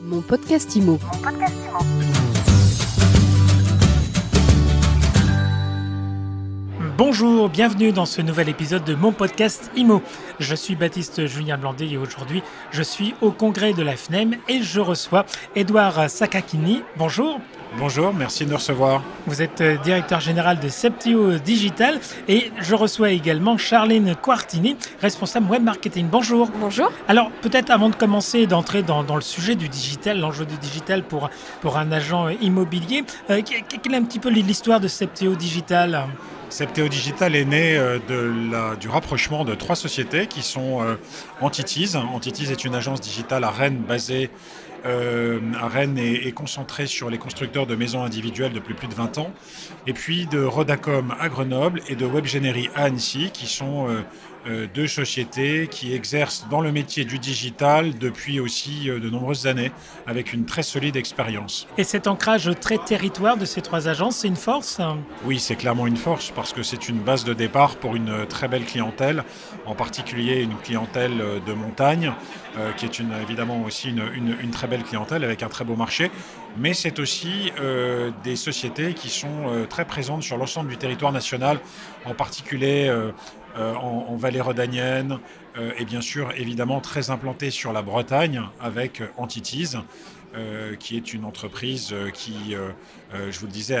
Mon podcast IMO. Bonjour, bienvenue dans ce nouvel épisode de mon podcast IMO. Je suis Baptiste Julien Blandet et aujourd'hui je suis au congrès de la FNEM et je reçois Edouard Sakakini. Bonjour. Bonjour, merci de nous recevoir. Vous êtes euh, directeur général de Septio Digital et je reçois également Charlene Quartini, responsable web marketing. Bonjour. Bonjour. Alors peut-être avant de commencer d'entrer dans, dans, le sujet du digital, l'enjeu du digital pour, pour un agent immobilier, euh, quelle est un petit peu l'histoire de Septio Digital? Septeo Digital est né euh, de la, du rapprochement de trois sociétés qui sont euh, Antitiz. Antitiz est une agence digitale à Rennes basée euh, à Rennes est, concentrée sur les constructeurs de maisons individuelles depuis plus de 20 ans, et puis de Rodacom à Grenoble et de Webgenery à Annecy, qui sont euh, deux sociétés qui exercent dans le métier du digital depuis aussi euh, de nombreuses années, avec une très solide expérience. Et cet ancrage très territoire de ces trois agences, c'est une force? Oui, c'est clairement une force, parce que c'est une base de départ pour une très belle clientèle, en particulier une clientèle euh, de montagne, qui est une, évidemment aussi une, une, très belle clientèle avec un très beau marché, mais c'est aussi des sociétés qui sont très présentes sur l'ensemble du territoire national, en particulier euh, en, vallée rhodanienne euh, et bien sûr évidemment très implanté sur la Bretagne avec Antitise. Euh, qui est une entreprise qui, je vous le disais,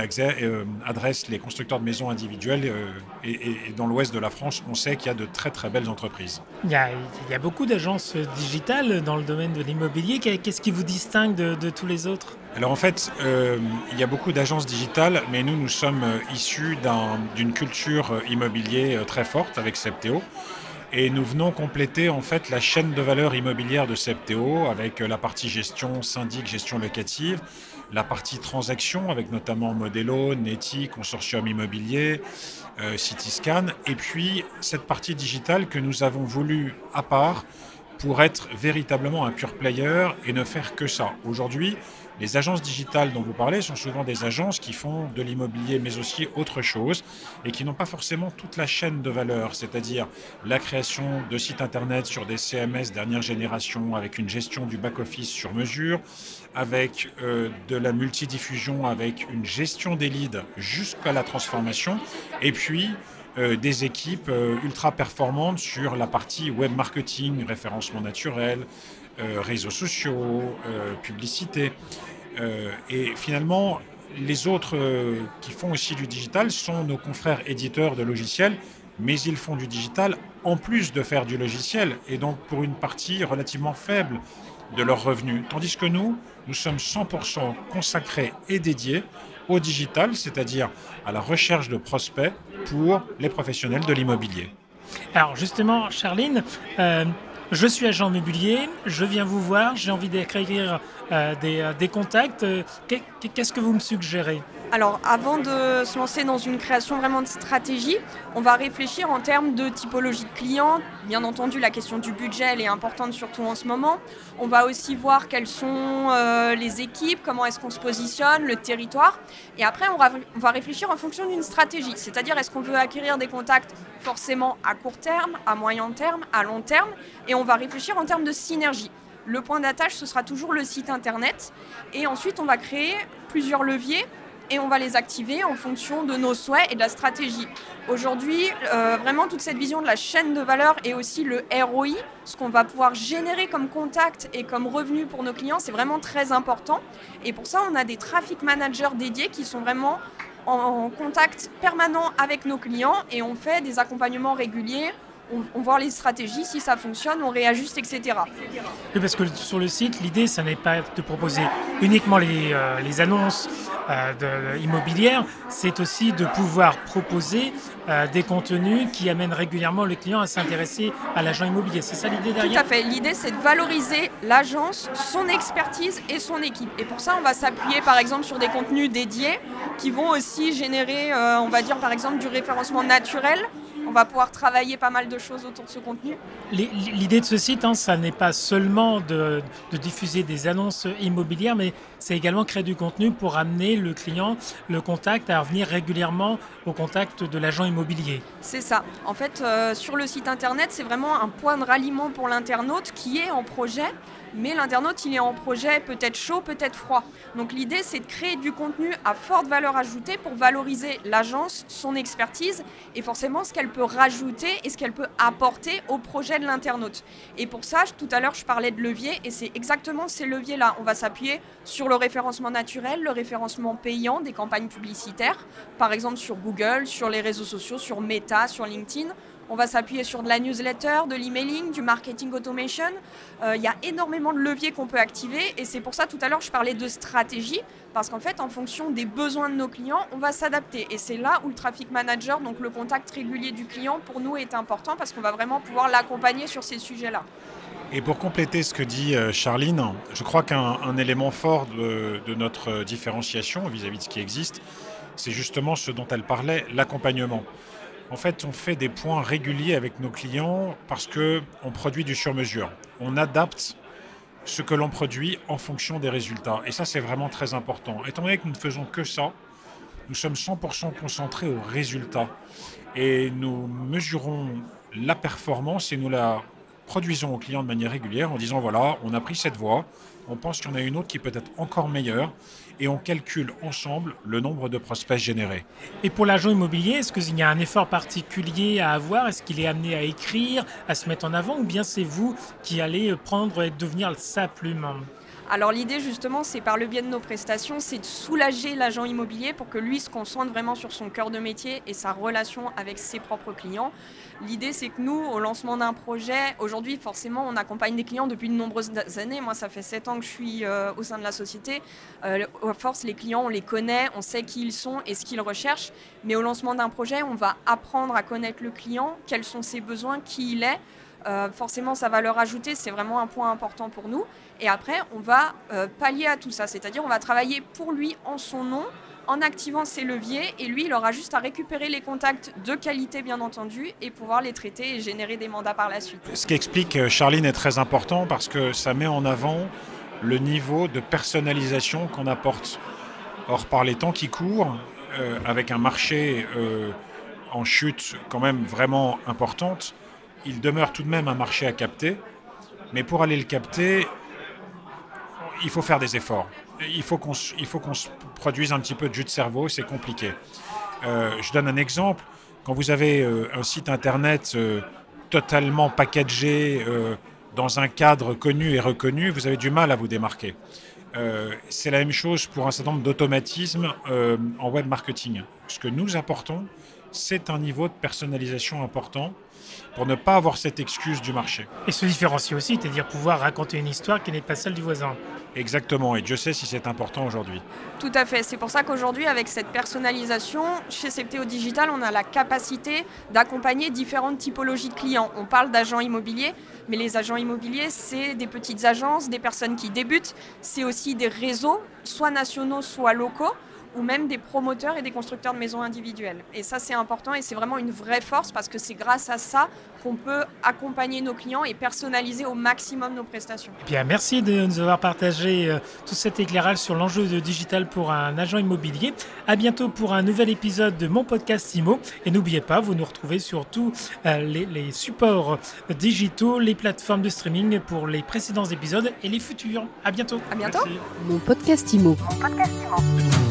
adresse les constructeurs de maisons individuelles. Et, dans l'ouest de la France, on sait qu'il y a de très très belles entreprises. Il y a, il y a beaucoup d'agences digitales dans le domaine de l'immobilier. Qu'est-ce qui vous distingue de, tous les autres? Alors en fait, il y a beaucoup d'agences digitales, mais nous, nous sommes issus d'une culture immobilier très forte avec Septéo. Et nous venons compléter en fait la chaîne de valeur immobilière de Septéo avec la partie gestion syndic, gestion locative, la partie transaction avec notamment Modelo, Neti, Consortium Immobilier, euh, Cityscan, et puis cette partie digitale que nous avons voulu à part pour être véritablement un pure player et ne faire que ça. Aujourd'hui, les agences digitales dont vous parlez sont souvent des agences qui font de l'immobilier mais aussi autre chose et qui n'ont pas forcément toute la chaîne de valeur, c'est-à-dire la création de sites internet sur des CMS dernière génération avec une gestion du back-office sur mesure, avec euh, de la multidiffusion, avec une gestion des leads jusqu'à la transformation et puis des équipes euh, ultra performantes sur la partie web marketing, référencement naturel, euh, réseaux sociaux, publicité. et finalement, les autres qui font aussi du digital sont nos confrères éditeurs de logiciels, mais ils font du digital en plus de faire du logiciel, et donc pour une partie relativement faible de leurs revenus. Tandis que nous, nous sommes 100% consacrés et dédiés au digital, c'est-à-dire à la recherche de prospects pour les professionnels de l'immobilier. Alors justement, Charline, euh, je suis agent immobilier, je viens vous voir, j'ai envie d'écrire euh, euh, des, contacts. Qu'est-ce que vous me suggérez? Alors avant de se lancer dans une création vraiment de stratégie, on va réfléchir en termes de typologie de clients. Bien entendu, la question du budget elle est importante surtout en ce moment. On va aussi voir quelles sont euh, les équipes, comment est-ce qu'on se positionne, le territoire. Et après, on va réfléchir en fonction d'une stratégie. C'est-à-dire, est-ce qu'on veut acquérir des contacts forcément à court terme, à moyen terme, à long terme? Et on va réfléchir en termes de synergie. Le point d'attache, ce sera toujours le site internet. Et ensuite, on va créer plusieurs leviers et on va les activer en fonction de nos souhaits et de la stratégie. Aujourd'hui, euh, vraiment toute cette vision de la chaîne de valeur et aussi le ROI, ce qu'on va pouvoir générer comme contact et comme revenu pour nos clients, c'est vraiment très important. Et pour ça, on a des traffic managers dédiés qui sont vraiment en contact permanent avec nos clients et on fait des accompagnements réguliers on, voit les stratégies, si ça fonctionne, on réajuste, etc. Oui, parce que sur le site, l'idée, ça n'est pas de proposer uniquement les, euh, annonces euh, immobilières, c'est aussi de pouvoir proposer euh, des contenus qui amènent régulièrement le client à s'intéresser à l'agent immobilier. C'est ça l'idée derrière? Tout à fait. L'idée, c'est de valoriser l'agence, son expertise et son équipe. Et pour ça, on va s'appuyer par exemple sur des contenus dédiés qui vont aussi générer, on va dire par exemple, du référencement naturel on va pouvoir travailler pas mal de choses autour de ce contenu. L'idée de ce site, hein, ça n'est pas seulement de, diffuser des annonces immobilières, mais c'est également créer du contenu pour amener le client, le contact, à revenir régulièrement au contact de l'agent immobilier. C'est ça. En fait, euh, sur le site internet, c'est vraiment un point de ralliement pour l'internaute qui est en projet mais l'internaute, il est en projet peut-être chaud, peut-être froid. Donc l'idée, c'est de créer du contenu à forte valeur ajoutée pour valoriser l'agence, son expertise et forcément ce qu'elle peut rajouter et ce qu'elle peut apporter au projet de l'internaute. Et pour ça, tout à l'heure, je parlais de leviers et c'est exactement ces leviers-là. On va s'appuyer sur le référencement naturel, le référencement payant des campagnes publicitaires, par exemple sur Google, sur les réseaux sociaux, sur Meta, sur LinkedIn. On va s'appuyer sur de la newsletter, de l'emailing, du marketing automation. Euh, il y a énormément de leviers qu'on peut activer et c'est pour ça tout à l'heure je parlais de stratégie parce qu'en fait en fonction des besoins de nos clients, on va s'adapter et c'est là où le traffic manager, donc le contact régulier du client pour nous est important parce qu'on va vraiment pouvoir l'accompagner sur ces sujets-là. Et pour compléter ce que dit euh, Charline, je crois qu'un élément fort de, notre différenciation vis-à-vis -vis de ce qui existe, c'est justement ce dont elle parlait, l'accompagnement. En fait, on fait des points réguliers avec nos clients parce qu'on produit du sur-mesure. On adapte ce que l'on produit en fonction des résultats. Et ça, c'est vraiment très important. Étant donné que nous ne faisons que ça, nous sommes 100% concentrés aux résultats. Et nous mesurons la performance et nous la produisons aux clients de manière régulière en disant voilà, on a pris cette voie, on pense qu'il y en a une autre qui peut être encore meilleure et on calcule ensemble le nombre de prospects générés. Et pour l'agent immobilier, est-ce qu'il y a un effort particulier à avoir? Est-ce qu'il est amené à écrire, à se mettre en avant ou bien c'est vous qui allez prendre et devenir sa plume alors l'idée justement, c'est par le biais de nos prestations, c'est de soulager l'agent immobilier pour que lui se concentre vraiment sur son cœur de métier et sa relation avec ses propres clients. L'idée, c'est que nous, au lancement d'un projet, aujourd'hui, forcément, on accompagne des clients depuis de nombreuses années. Moi, ça fait sept ans que je suis euh, au sein de la société. Euh, à force, les clients, on les connaît, on sait qui ils sont et ce qu'ils recherchent. Mais au lancement d'un projet, on va apprendre à connaître le client, quels sont ses besoins, qui il est. Euh, forcément, ça va leur ajouter, c'est vraiment un point important pour nous. Et après, on va euh, pallier à tout ça, c'est-à-dire on va travailler pour lui en son nom, en activant ses leviers, et lui, il aura juste à récupérer les contacts de qualité, bien entendu, et pouvoir les traiter et générer des mandats par la suite. Ce qui explique, euh, Charline, est très important parce que ça met en avant le niveau de personnalisation qu'on apporte. Or, par les temps qui courent, avec un marché en chute quand même vraiment importante, il demeure tout de même un marché à capter, mais pour aller le capter, il faut faire des efforts. Il faut qu'on se produise un petit peu de jus de cerveau, c'est compliqué. Euh, je donne un exemple. Quand vous avez euh, un site internet euh, totalement packagé dans un cadre connu et reconnu, vous avez du mal à vous démarquer. c'est la même chose pour un certain nombre d'automatismes en web marketing. Ce que nous apportons, c'est un niveau de personnalisation important pour ne pas avoir cette excuse du marché. Et se différencier aussi, c'est-à-dire pouvoir raconter une histoire qui n'est pas celle du voisin. Exactement, et Dieu sait si c'est important aujourd'hui. Tout à fait, c'est pour ça qu'aujourd'hui, avec cette personnalisation, chez CPTO Digital, on a la capacité d'accompagner différentes typologies de clients. On parle d'agents immobiliers, mais les agents immobiliers, c'est des petites agences, des personnes qui débutent, c'est aussi des réseaux, soit nationaux, soit locaux ou même des promoteurs et des constructeurs de maisons individuelles. Et ça, c'est important et c'est vraiment une vraie force parce que c'est grâce à ça qu'on peut accompagner nos clients et personnaliser au maximum nos prestations. Bien, merci de nous avoir partagé euh, tout cet éclairage sur l'enjeu de digital pour un agent immobilier. À bientôt pour un nouvel épisode de mon podcast IMO. Et n'oubliez pas, vous nous retrouvez sur tous euh, les, supports digitaux, les plateformes de streaming pour les précédents épisodes et les futurs. À bientôt. À bientôt. Mon podcast IMO. Mon podcast IMO.